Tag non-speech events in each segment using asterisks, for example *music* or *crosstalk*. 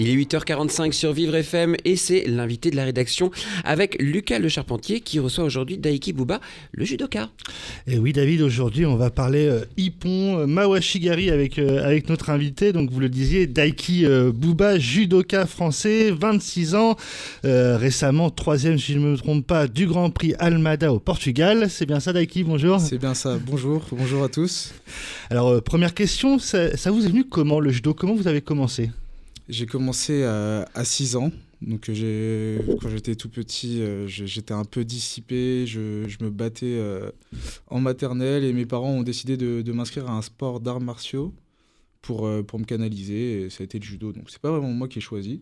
Il est 8h45 sur Vivre FM et c'est l'invité de la rédaction avec Lucas Le Charpentier qui reçoit aujourd'hui Daiki Bouba, le judoka. Et oui David, aujourd'hui on va parler euh, Ippon, euh, Mawashigari avec, euh, avec notre invité. Donc vous le disiez, Daiki euh, Bouba, judoka français, 26 ans, euh, récemment troisième si je ne me trompe pas du Grand Prix Almada au Portugal. C'est bien ça Daiki, bonjour. C'est bien ça. Bonjour, bonjour à tous. Alors euh, première question, ça, ça vous est venu comment le judo? Comment vous avez commencé? J'ai commencé à, à 6 ans. Donc euh, quand j'étais tout petit, euh, j'étais un peu dissipé, je, me battais euh, en maternelle et mes parents ont décidé de, m'inscrire à un sport d'arts martiaux pour, euh, pour me canaliser ça a été le judo. Donc c'est pas vraiment moi qui ai choisi.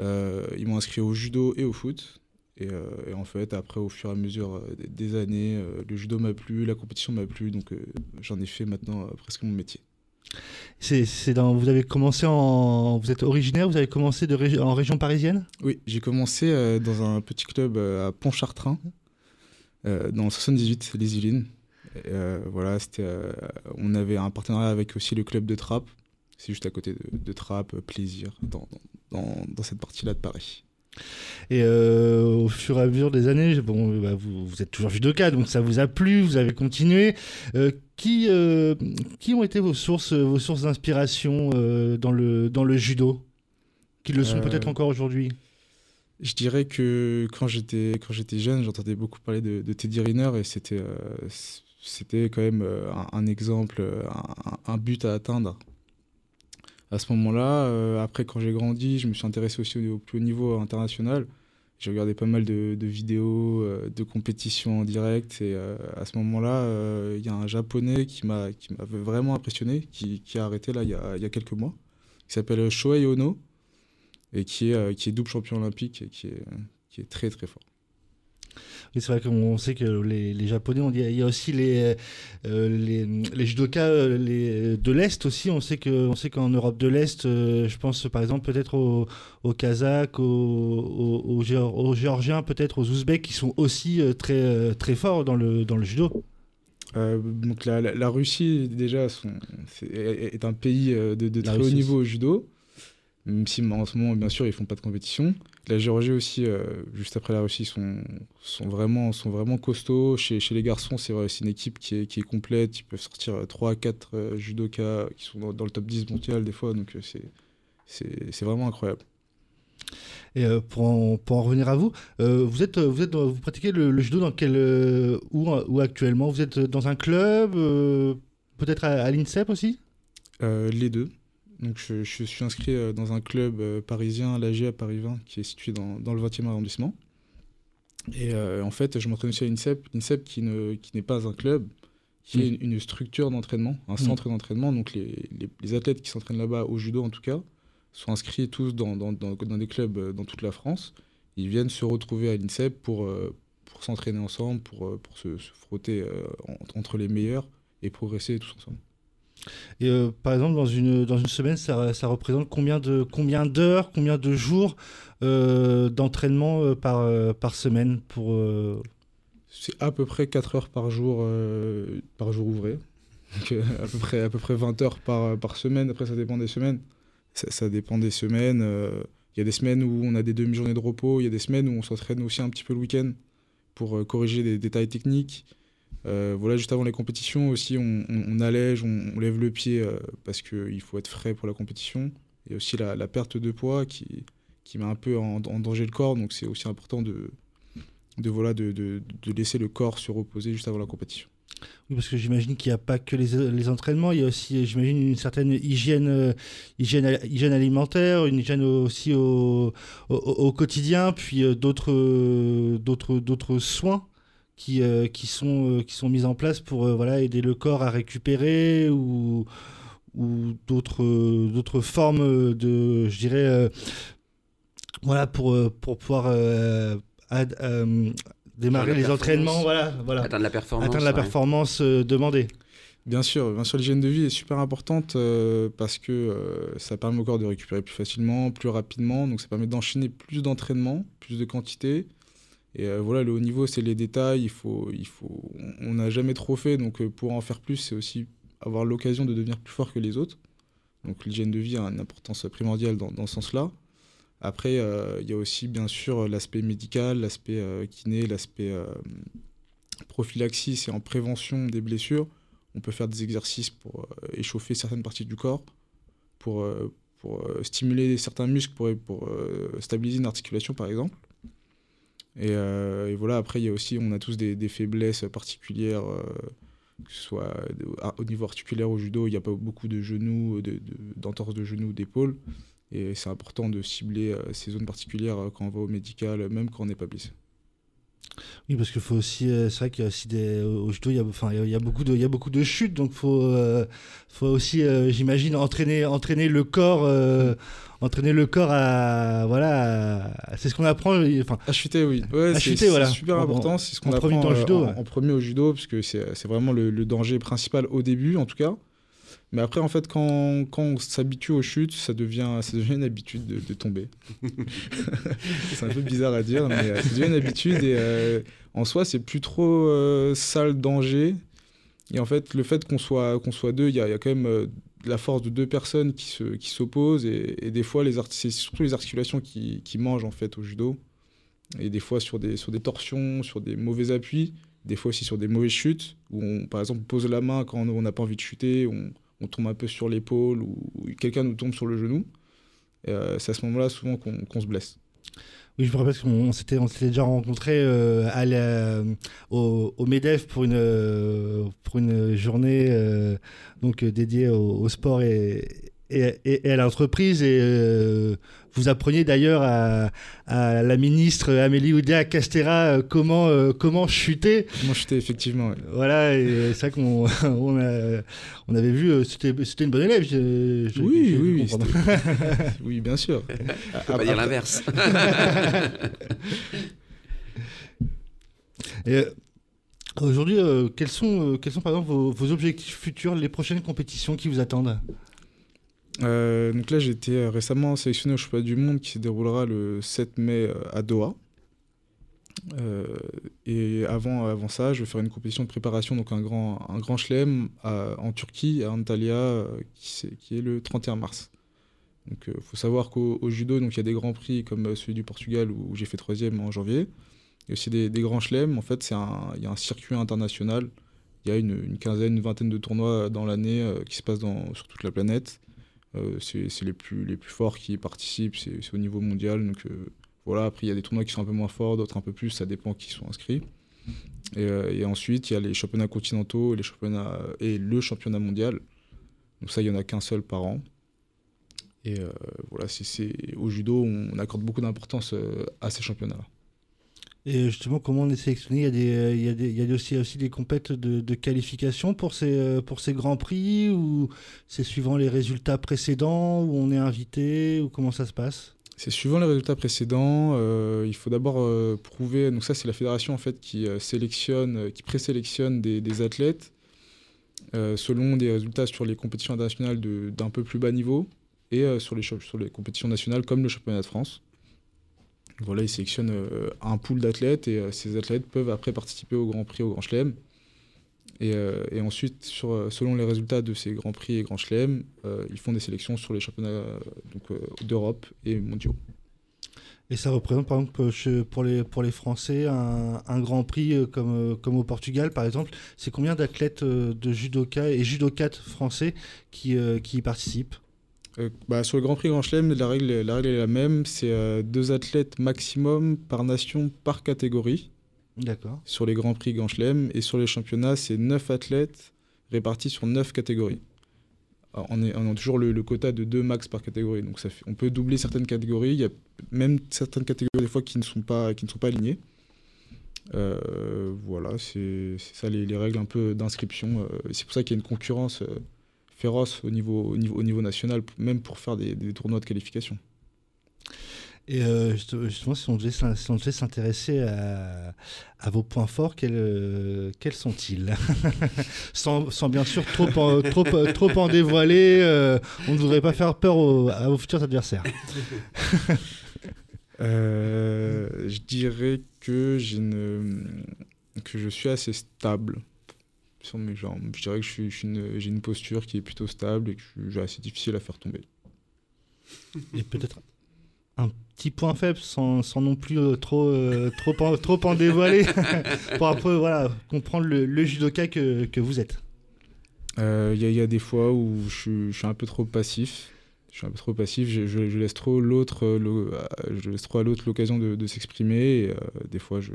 Euh, ils m'ont inscrit au judo et au foot. Et, euh, en fait, après, au fur et à mesure euh, des, années, euh, le judo m'a plu, la compétition m'a plu, donc euh, j'en ai fait maintenant euh, presque mon métier. C'est, dans, Vous avez commencé en... Vous êtes originaire, vous avez commencé de en région parisienne? Oui, j'ai commencé euh, dans un petit club euh, à Pontchartrain, euh, dans le 78, les Yvelines. Voilà, c'était, on avait un partenariat avec aussi le club de Trappes. C'est juste à côté de, de Trappes, plaisir, dans, dans- dans cette partie-là de Paris. Et euh, au fur et à mesure des années, bon, bah, vous, vous êtes toujours judoka, donc ça vous a plu, vous avez continué. Euh, qui, euh, qui ont été vos sources, vos sources d'inspiration dans, le, dans le judo? Qui le sont peut-être encore aujourd'hui? Je dirais que quand j'étais, quand j'étais jeune, j'entendais beaucoup parler de, de Teddy Riner et c'était, c'était quand même un, un exemple, un, un but à atteindre. À ce moment-là, euh, après quand j'ai grandi, je me suis intéressé aussi au, plus haut niveau international. J'ai regardé pas mal de, vidéos, euh, de compétitions en direct et euh, à ce moment-là, il y a un japonais qui m'a, qui m'avait vraiment impressionné, qui, a arrêté là il y a, y a quelques mois, qui s'appelle Shohei Ono et qui est, qui est double champion olympique et qui est, qui est très très fort. Oui, c'est vrai qu'on sait que les, les Japonais, on dit, il y a aussi les, euh, les, les judokas euh, les, de l'Est aussi. On sait que- on sait qu'en Europe de l'Est, euh, je pense par exemple peut-être aux, aux Kazakhs, aux, aux, aux Géor- aux Géorgiens, peut-être aux Ouzbeks qui sont aussi euh, très, très forts dans le, dans le judo. Euh, donc la, la- la Russie déjà est, est un pays de, de très haut niveau au judo, même si en ce moment bien sûr ils font pas de compétition. La Géorgie aussi, euh, juste après la Russie, sont, sont, vraiment, sont vraiment costauds. Chez, chez les garçons, c'est vrai, c'est une équipe qui est, qui est complète. Ils peuvent sortir 3 à 4 judokas qui sont dans, dans le top 10 mondial des fois, donc euh, c'est- vraiment incroyable. Et euh, pour, en, pour en revenir à vous, euh, vous, êtes, vous, êtes, vous pratiquez le, le judo dans quel, euh, où, où actuellement? Vous êtes dans un club euh, Peut-être à, à l'INSEP aussi? Euh, les deux. Donc je, je suis inscrit euh, dans un club euh, parisien, l'AG à Paris 20, qui est situé dans, dans le 20e arrondissement. Et euh, en fait, je m'entraîne aussi à l'INSEP, l'INSEP qui ne- qui n'est pas un club, qui est Mm. une, une structure d'entraînement, un centre d'entraînement. Donc les, les- les athlètes qui s'entraînent là-bas, au judo en tout cas, sont inscrits tous dans, dans- dans- dans des clubs dans toute la France. Ils viennent se retrouver à l'INSEP pour, pour s'entraîner ensemble, pour, pour se, se frotter en- entre les meilleurs et progresser tous ensemble. Euh, par exemple, dans une, dans une semaine, ça, représente combien de combien d'heures, combien de jours euh, d'entraînement euh, par, par semaine pour C'est à peu près 4 heures par jour, par jour ouvré. À, peu près, à peu près 20 heures par, par semaine. Après, ça dépend des semaines. Ça, dépend des semaines. Il y a des semaines où on a des demi-journées de repos. Il y a des semaines où on s'entraîne aussi un petit peu le week-end pour corriger des détails techniques. Euh, voilà, juste avant les compétitions aussi, on, allège, on, lève le pied euh, parce qu'il faut être frais pour la compétition. A aussi la, la perte de poids qui, qui met un peu en, danger le corps. Donc, c'est aussi important de, de, voilà, de, de, laisser le corps se reposer juste avant la compétition. Oui, parce que j'imagine qu'il n'y a pas que les, les entraînements, il y a aussi, j'imagine, une certaine hygiène, euh, hygiène, hygiène alimentaire, une hygiène aussi au, au, au quotidien, puis d'autres, d'autres, d'autres soins qui, euh, qui, sont, euh, qui sont mis en place pour euh, voilà, aider le corps à récupérer ou, ou d'autres, euh, d'autres formes de, je dirais, euh, voilà, pour, pour pouvoir euh, ad- euh, démarrer les entraînements, voilà, voilà Atteindre la performance. atteindre la ouais. performance euh, demandée. Bien sûr, bien sûr, l'hygiène de vie est super importante euh, parce que euh, ça permet au corps de récupérer plus facilement, plus rapidement. Donc ça permet d'enchaîner plus d'entraînement, plus de quantité. Et euh, voilà, le haut niveau, c'est les détails. Il faut, il faut, on n'a jamais trop fait, donc euh, pour en faire plus, c'est aussi avoir l'occasion de devenir plus fort que les autres. Donc l'hygiène de vie a une importance primordiale dans, dans ce sens-là. Après, euh, il y a aussi bien sûr l'aspect médical, l'aspect kiné, l'aspect prophylaxis et en prévention des blessures. On peut faire des exercices pour échauffer certaines parties du corps, pour, pour stimuler certains muscles, pour, pour stabiliser une articulation par exemple. Et, euh, et voilà, après, il y a aussi, on a tous des, faiblesses particulières, euh, que ce soit à- au niveau articulaire au judo, il n'y a pas beaucoup de genoux, de- de- d'entorses de, genoux, d'épaules. Et c'est important de cibler euh, ces zones particulières euh, quand on va au médical, même quand on n'est pas blessé. Oui, parce qu'il faut aussi, euh, c'est vrai qu'il y a aussi des, au judo, il y a, enfin, il y a- beaucoup de, il y a beaucoup de chutes, donc faut, euh, faut aussi, euh, j'imagine, entraîner, entraîner le corps, entraîner le corps à, voilà, à- c'est ce qu'on apprend, enfin, À chuter, oui. Ouais, À c'est chuter, voilà. super En- important. C'est ce qu'on en apprend euh, judo, en, ouais. en premier au judo, parce que c'est c'est vraiment le, le danger principal au début, en tout cas. Mais après, en fait, quand, quand on s'habitue aux chutes, ça devient, ça devient une habitude de, de tomber. *laughs* c'est un peu bizarre à dire, mais euh, ça devient une habitude. Et euh, en soi, c'est plus trop euh, ça le danger. Et en fait, le fait qu'on soit, qu'on soit deux, il y y a quand même euh, la force de deux personnes qui se, qui s'opposent. Et, et des fois, les c'est surtout les articulations qui, qui mangent en fait au judo. Et des fois sur des, sur des torsions, sur des mauvais appuis, des fois aussi sur des mauvaises chutes, où on, par exemple, pose la main quand on n'a pas envie de chuter, on, tombe un peu sur l'épaule, ou, quelqu'un nous tombe sur le genou. Euh, c'est à ce moment-là souvent qu'on se blesse. Oui, je me rappelle qu'on on s'était, déjà rencontrés euh, la- au, MEDEF pour une, euh, journée euh, donc, euh, dédiée au, sport et, et, à l'entreprise. Et euh, vous appreniez d'ailleurs à, à la ministre Amélie Oudéa Castera euh, comment, euh, comment chuter. Comment chuter, effectivement. ouais. Voilà, et c'est vrai qu'on *laughs* on a- on avait vu, euh, c'était, c'était une bonne élève. je- je- Oui, je- je oui, *laughs* oui, bien sûr. *laughs* Faut pas dire l'inverse. Et, Aujourd'hui, euh, quels, sont, euh, quels sont par exemple vos, vos objectifs futurs, les prochaines compétitions qui vous attendent? Euh, donc là, j'ai été euh, récemment sélectionné au championnat du monde qui se déroulera le 7 mai euh, à Doha. Et avant, avant ça, je vais faire une compétition de préparation, donc un grand, un grand chelem en Turquie, à Antalya, qui, qui est le 31 mars. Donc il faut savoir qu'au au judo, il y a des grands prix comme celui du Portugal où, j'ai fait troisième en janvier. Il y a aussi des, des grands chelems. En fait, il y a un circuit international. Il y a une, quinzaine, une vingtaine de tournois dans l'année qui se passent dans, sur toute la planète. Euh, c'est les plus, les plus forts qui participent, c'est au niveau mondial. Donc euh, voilà, après il y a des tournois qui sont un peu moins forts, d'autres un peu plus, ça dépend qui sont inscrits. Et, euh, et ensuite, il y a les championnats continentaux et, les championnats, et le championnat mondial. Donc ça, il n'y en a qu'un seul par an. Et voilà, c'est au judo, on accorde beaucoup d'importance à ces championnats-là. Et justement, comment on est sélectionné Il y a, des, euh, il y a, des, il y a aussi, aussi des compètes de, qualification pour ces, euh, pour ces grands prix ou c'est suivant les résultats précédents où on est invité ou comment ça se passe? C'est suivant les résultats précédents. euh, il faut d'abord euh, prouver. Donc ça, c'est la fédération en fait qui euh, sélectionne, euh, qui présélectionne des, des athlètes euh, selon des résultats sur les compétitions internationales d'un peu plus bas niveau et euh, sur les sur les compétitions nationales comme le championnat de France. Voilà, ils sélectionnent euh, un pool d'athlètes et euh, ces athlètes peuvent après participer au Grand Prix, au Grand Chelem. Et, euh, ensuite, sur, selon les résultats de ces Grands Prix et Grands Chelem, ils font des sélections sur les championnats d'Europe et mondiaux. Et ça représente par exemple pour les, pour les Français un, un grand prix comme, comme au Portugal par exemple. C'est combien d'athlètes de judoka et judokates français qui, qui y participent? Euh, bah, sur le Grand Prix Grand Chelem, la règle, la règle est la même. C'est euh, deux athlètes maximum par nation par catégorie D'accord. sur les Grands Prix Grand Chelem. Et sur les championnats, c'est neuf athlètes répartis sur neuf catégories. Alors, on, est, on a toujours le, le quota de deux max par catégorie. Donc ça fait, on peut doubler certaines catégories. Il y a même certaines catégories des fois qui ne sont pas, qui ne sont pas alignées. Euh, voilà, c'est ça les, les règles un peu d'inscription. C'est pour ça qu'il y a une concurrence féroce au niveau, au, niveau, au niveau national, même pour faire des, des tournois de qualification. Et euh, juste- justement, si on devait si s'intéresser à, à vos points forts, quels, euh, quels sont-ils? *laughs* Sans, sans bien sûr trop en, trop, trop en dévoiler, euh, on ne voudrait pas faire peur aux- à vos futurs adversaires. *laughs* Je dirais que une que je suis assez stable sur mes jambes. Je dirais que une- j'ai une posture qui est plutôt stable et que je suis assez difficile à faire tomber. Et peut-être un petit point faible, sans, sans non plus euh, trop, euh, trop, en, trop en dévoiler, *laughs* pour un peu voilà, comprendre le, le judoka que, que vous êtes. Euh, Il y, a- il y a des fois où je suis, je suis un peu trop passif. Je suis un peu trop passif. Je, je- je laisse trop l'autre, euh, euh, je laisse trop à l'autre l'occasion de, de s'exprimer. Euh, des fois, je,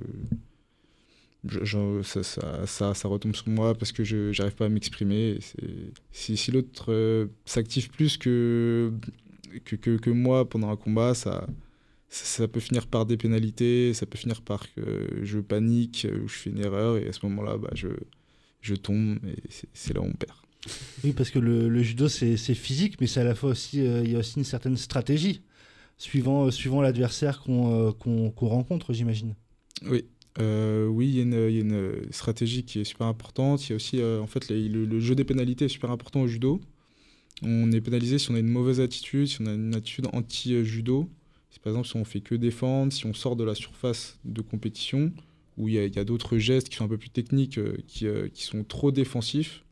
je- je- ça, ça, ça, ça retombe sur moi parce que je n'arrive pas à m'exprimer. Si, si l'autre euh, s'active plus que, que, que, que moi pendant un combat, ça, ça, peut finir par des pénalités. Ça peut finir par que je panique ou je fais une erreur. Et à ce moment-là, bah, je, je tombe et c'est- là où on perd. Oui, parce que le, le judo, c'est physique, mais c'est à la fois aussi, euh, il y a aussi une certaine stratégie, suivant, euh, suivant l'adversaire qu'on euh, qu'on rencontre, j'imagine. Oui, Euh, oui, il y, a une- stratégie qui est super importante. Il y a aussi, euh, en fait, le, jeu des pénalités est super important au judo. On est pénalisé si on a une mauvaise attitude, si on a une attitude anti-judo. Par exemple, si on fait que défendre, si on sort de la surface de compétition, où il y a, d'autres gestes qui sont un peu plus techniques, euh, qui, sont trop défensifs,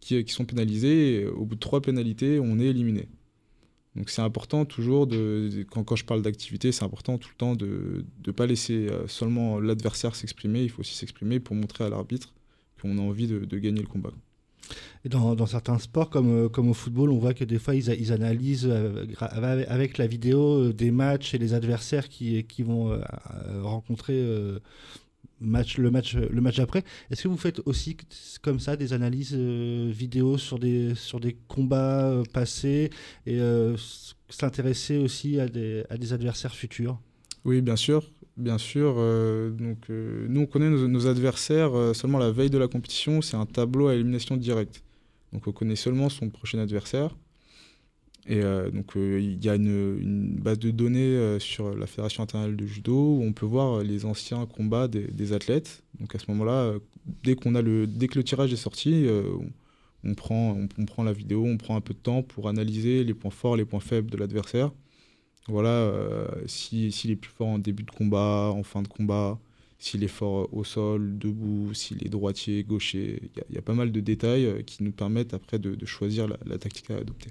qui, sont pénalisés. Au bout de trois pénalités, on est éliminé. Donc c'est important toujours, de, quand, quand je parle d'activité, c'est important tout le temps de ne pas laisser euh, seulement l'adversaire s'exprimer, il faut aussi s'exprimer pour montrer à l'arbitre qu'on a envie de, gagner le combat. Dans, certains sports, comme, euh, comme au football, on voit que des fois, ils, ils analysent euh, avec la vidéo des matchs et les adversaires qui, qui vont rencontrer match, le, match, le match après. Est-ce que vous faites aussi comme ça des analyses euh, vidéo sur des, sur des combats euh, passés et euh, s'intéresser aussi à des, à des adversaires futurs? Oui, bien sûr. Bien sûr. donc, nous, on connaît nos, nos adversaires seulement la veille de la compétition. C'est un tableau à élimination directe. Donc, on connaît seulement son prochain adversaire. Et euh, donc, euh, il y a une, base de données euh, sur la Fédération internationale de judo où on peut voir les anciens combats des, athlètes. Donc, à ce moment-là, dès, qu'on dès que le tirage est sorti, on, prend, on, prend la vidéo, on prend un peu de temps pour analyser les points forts, les points faibles de l'adversaire. Voilà, euh, si- s'il est plus fort en début de combat, en fin de combat, s'il est fort au sol, debout, s'il est droitier, gaucher. Il y a- pas mal de détails qui nous permettent après de, choisir la tactique à adopter.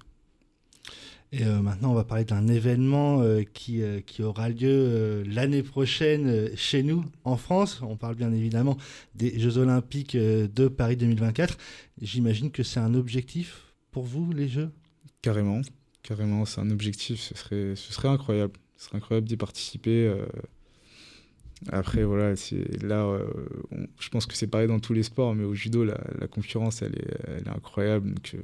Et euh, maintenant, on va parler d'un événement euh, qui, euh, qui aura lieu l'année prochaine chez nous, en France. On parle bien évidemment des Jeux Olympiques de Paris 2024. J'imagine que c'est un objectif pour vous, les Jeux? Carrément, carrément, c'est un objectif, ce serait, ce serait incroyable. Ce serait incroyable d'y participer. Après, voilà, là, je pense que c'est pareil dans tous les sports, mais au judo, la, concurrence, elle est, elle est incroyable. Donc,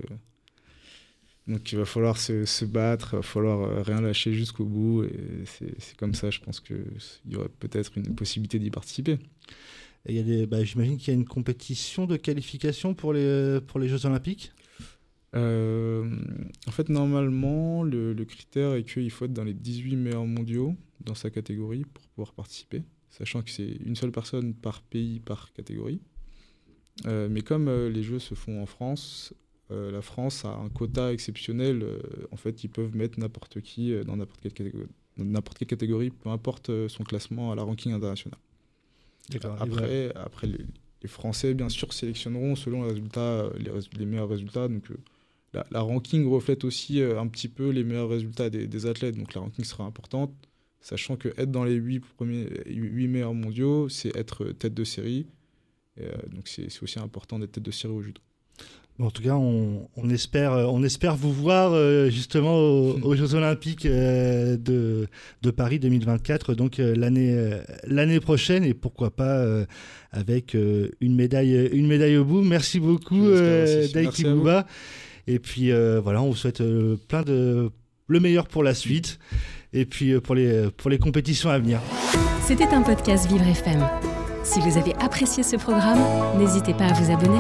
donc il va falloir se, se battre, il va falloir euh, rien lâcher jusqu'au bout. Et c'est comme ça, je pense qu'il y aurait peut-être une possibilité d'y participer. Bah, J'imagine qu'il y a une compétition de qualification pour les, pour les Jeux Olympiques? Euh, en fait, normalement, le, le critère est qu'il faut être dans les 18 meilleurs mondiaux dans sa catégorie pour pouvoir participer, sachant que c'est une seule personne par pays, par catégorie. Euh, mais comme euh, les Jeux se font en France, euh, la France a un quota exceptionnel. euh, en fait, ils peuvent mettre n'importe qui euh, dans n'importe quelle, catégorie, quelle peu importe son classement à la ranking international. D'accord. Et Après, après les, les Français, bien sûr, sélectionneront selon les, résultats, les, meilleurs résultats. Donc, la, la ranking reflète aussi un petit peu les meilleurs résultats des, des athlètes. Donc, la ranking sera importante, sachant que être dans les 8, premiers, 8 meilleurs mondiaux, c'est être tête de série. Et, donc, c'est c'est aussi important d'être tête de série au judo. En tout cas, on, on espère, euh, on espère vous voir euh, justement aux, aux Jeux Olympiques euh, de, de Paris 2024, donc euh, l'année l'année prochaine, et pourquoi pas avec une, médaille, une médaille au bout. Merci beaucoup. Daiki. Bouba. Et puis voilà, on vous souhaite plein de le meilleur pour la suite, et puis pour, les, pour les compétitions à venir. C'était un podcast Vivre FM. Si vous avez apprécié ce programme, n'hésitez pas à vous abonner.